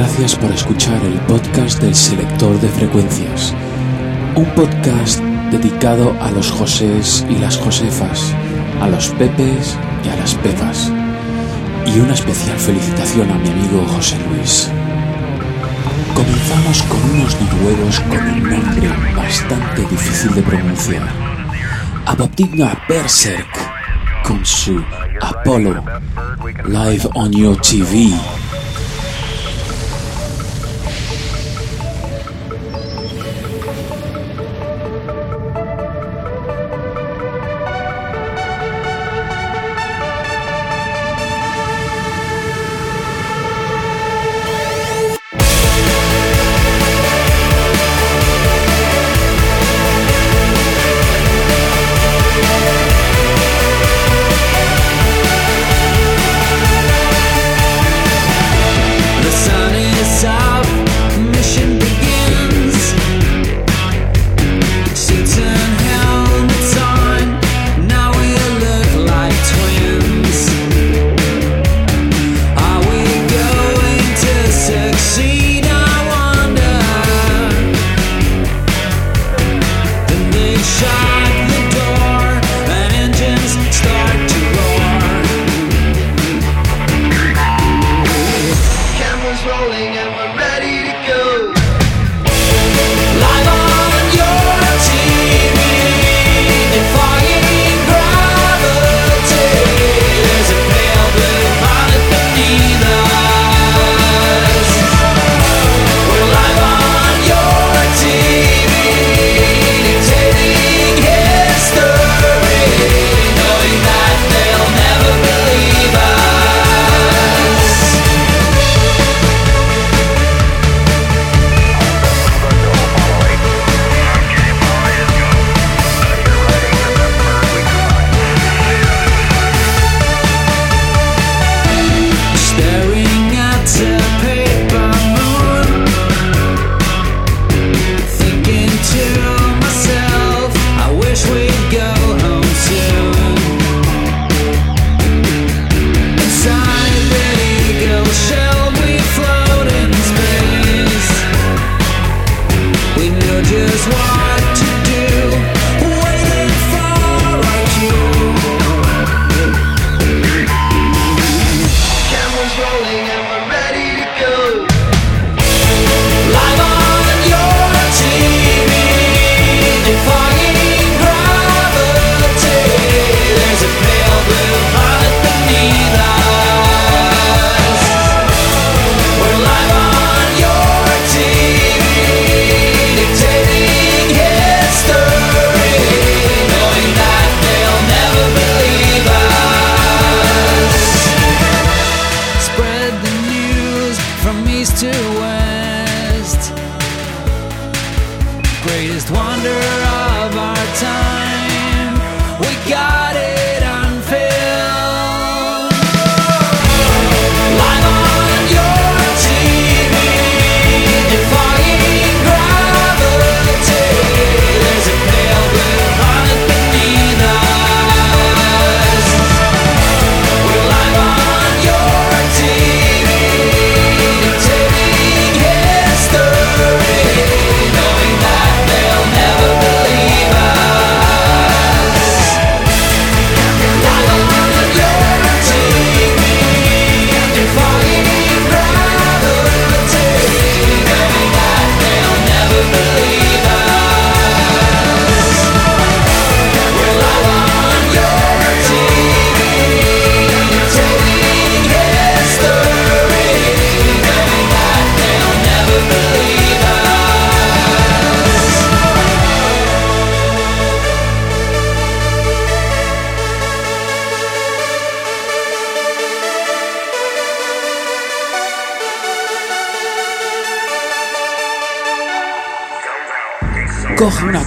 gracias por escuchar el podcast del Selector de Frecuencias, un podcast dedicado a los Josés y las Josefas, a los Pepes y a las Pepas. Y una especial felicitación a mi amigo José Luis. Comenzamos con unos noruegos con un nombre bastante difícil de pronunciar. Abaptigna Berserk con su Apollo Live on Your TV.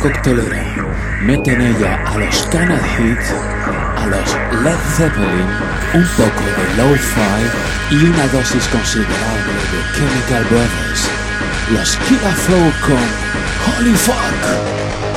cocteleras meten ella a los Can Hits, a los Led Zeppelin, un poco de lo-fi y una dosis considerable de Chemical Brothers. Los Killa Flow con Holy Fuck.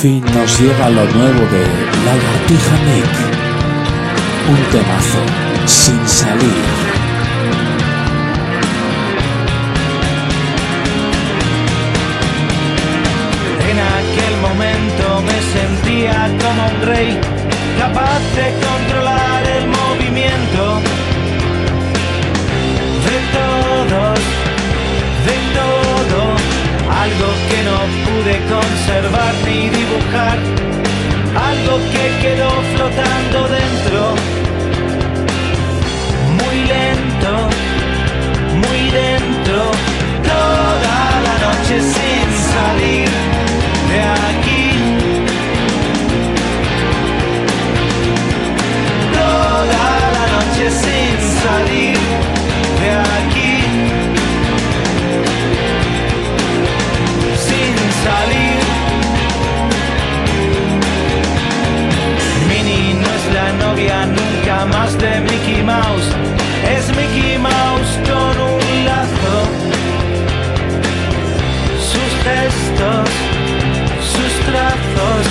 Fin nos llega lo nuevo de Lagartija Nick. Un temazo, sin salir. Conservar ni dibujar, algo que quedó flotando dentro, muy lento, más de Mickey Mouse. Es Mickey Mouse con un lazo sus gestos, sus trazos,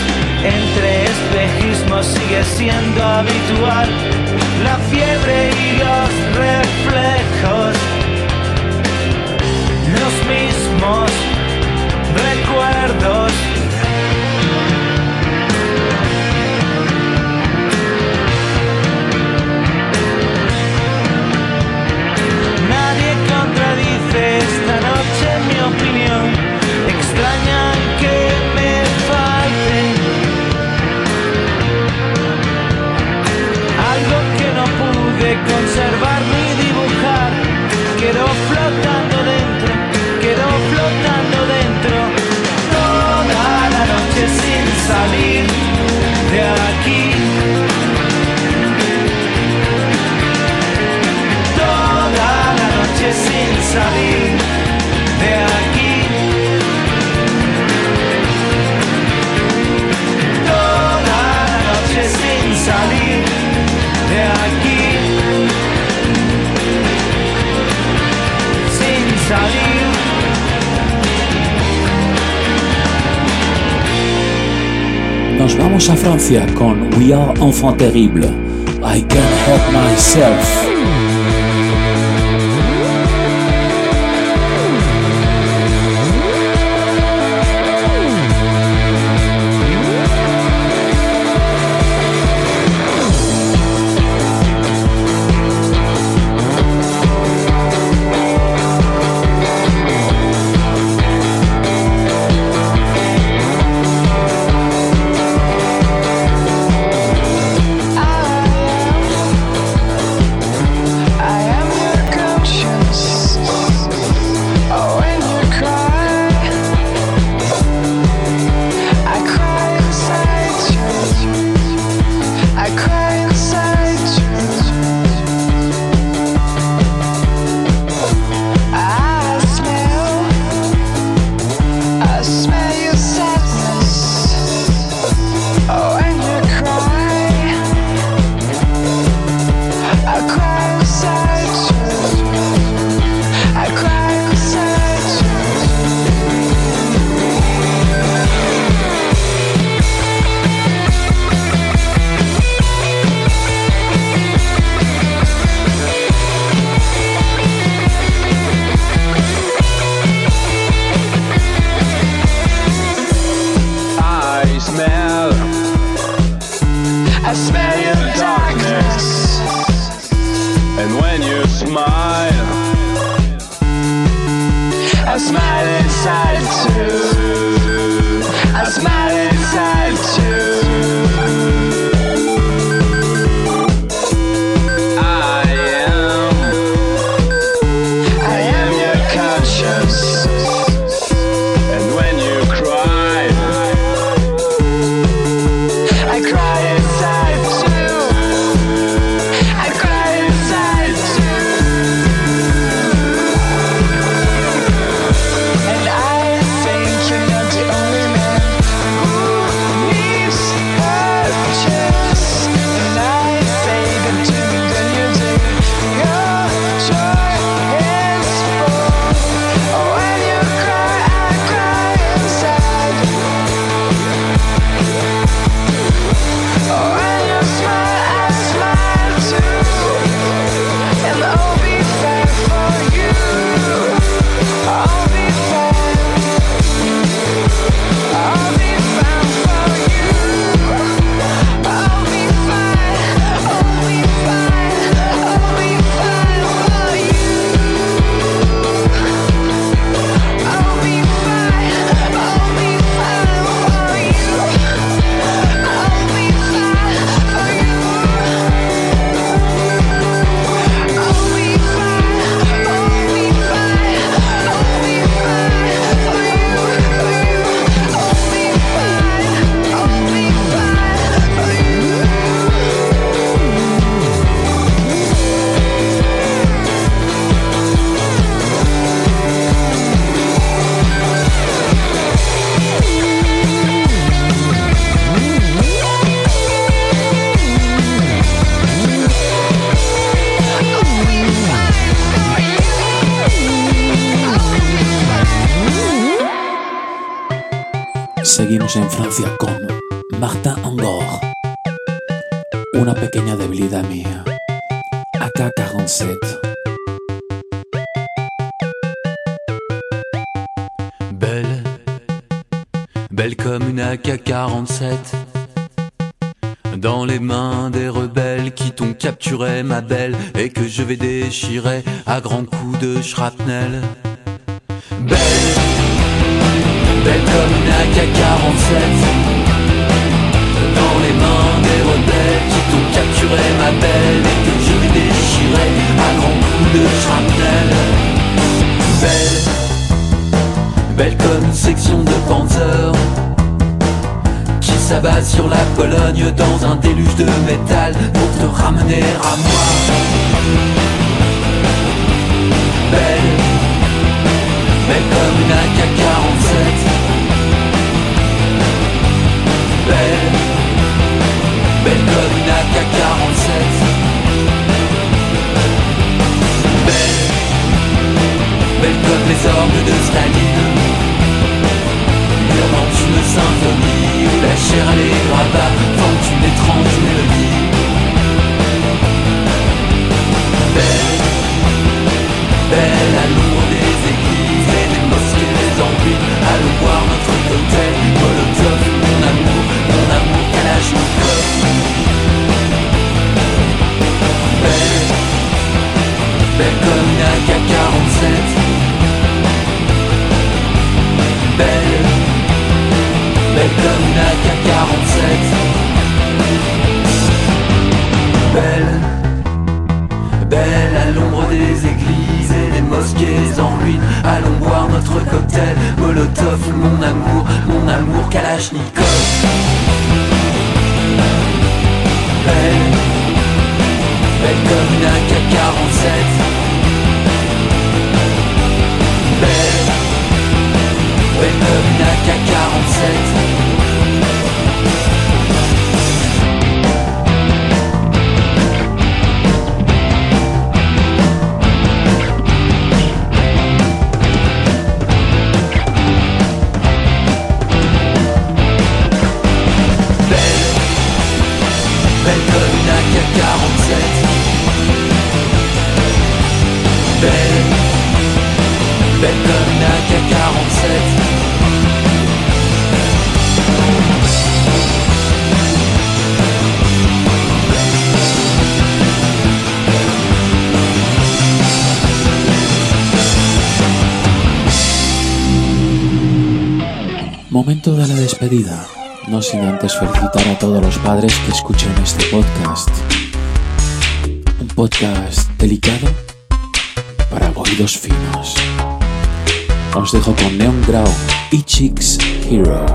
entre espejismos sigue siendo habitual. La fiebre y los reflejos, los mismos Quedó flotando dentro, quedó flotando dentro. Toda la noche sin salir Nos vamos a Francia con We Are Enfant Terrible. I Can't Help Myself. I smell your darkness. And when you smile, I smile inside too. Seguimos en Francia con Martin Angor. Una pequeña debilidad mía. AK-47. Belle, belle comme une AK-47 Dans les mains des rebelles qui t'ont capturé ma belle Et que je vais déchirer à grands coups de shrapnel Belle, belle comme une AK-47 Dans les mains des rebelles qui t'ont capturé ma belle Et que je vais déchirer à grands coups de shrapnel. Belle Belle comme une section de Panzer Qui s'abat sur la Pologne dans un déluge de métal Pour te ramener à moi. Belle Belle comme une AK-47 Belle comme une AK-47 Belle Belle comme les orgues de Staline. Hurlant une symphonie Où la chair les gravats Forment une étrange Momento de la despedida. No sin antes felicitar a todos los padres que escuchen este podcast. Un podcast delicado para oídos finos. Os dejo con Neon Grau y Chicks Hero.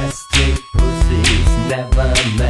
Plastic pussies never met.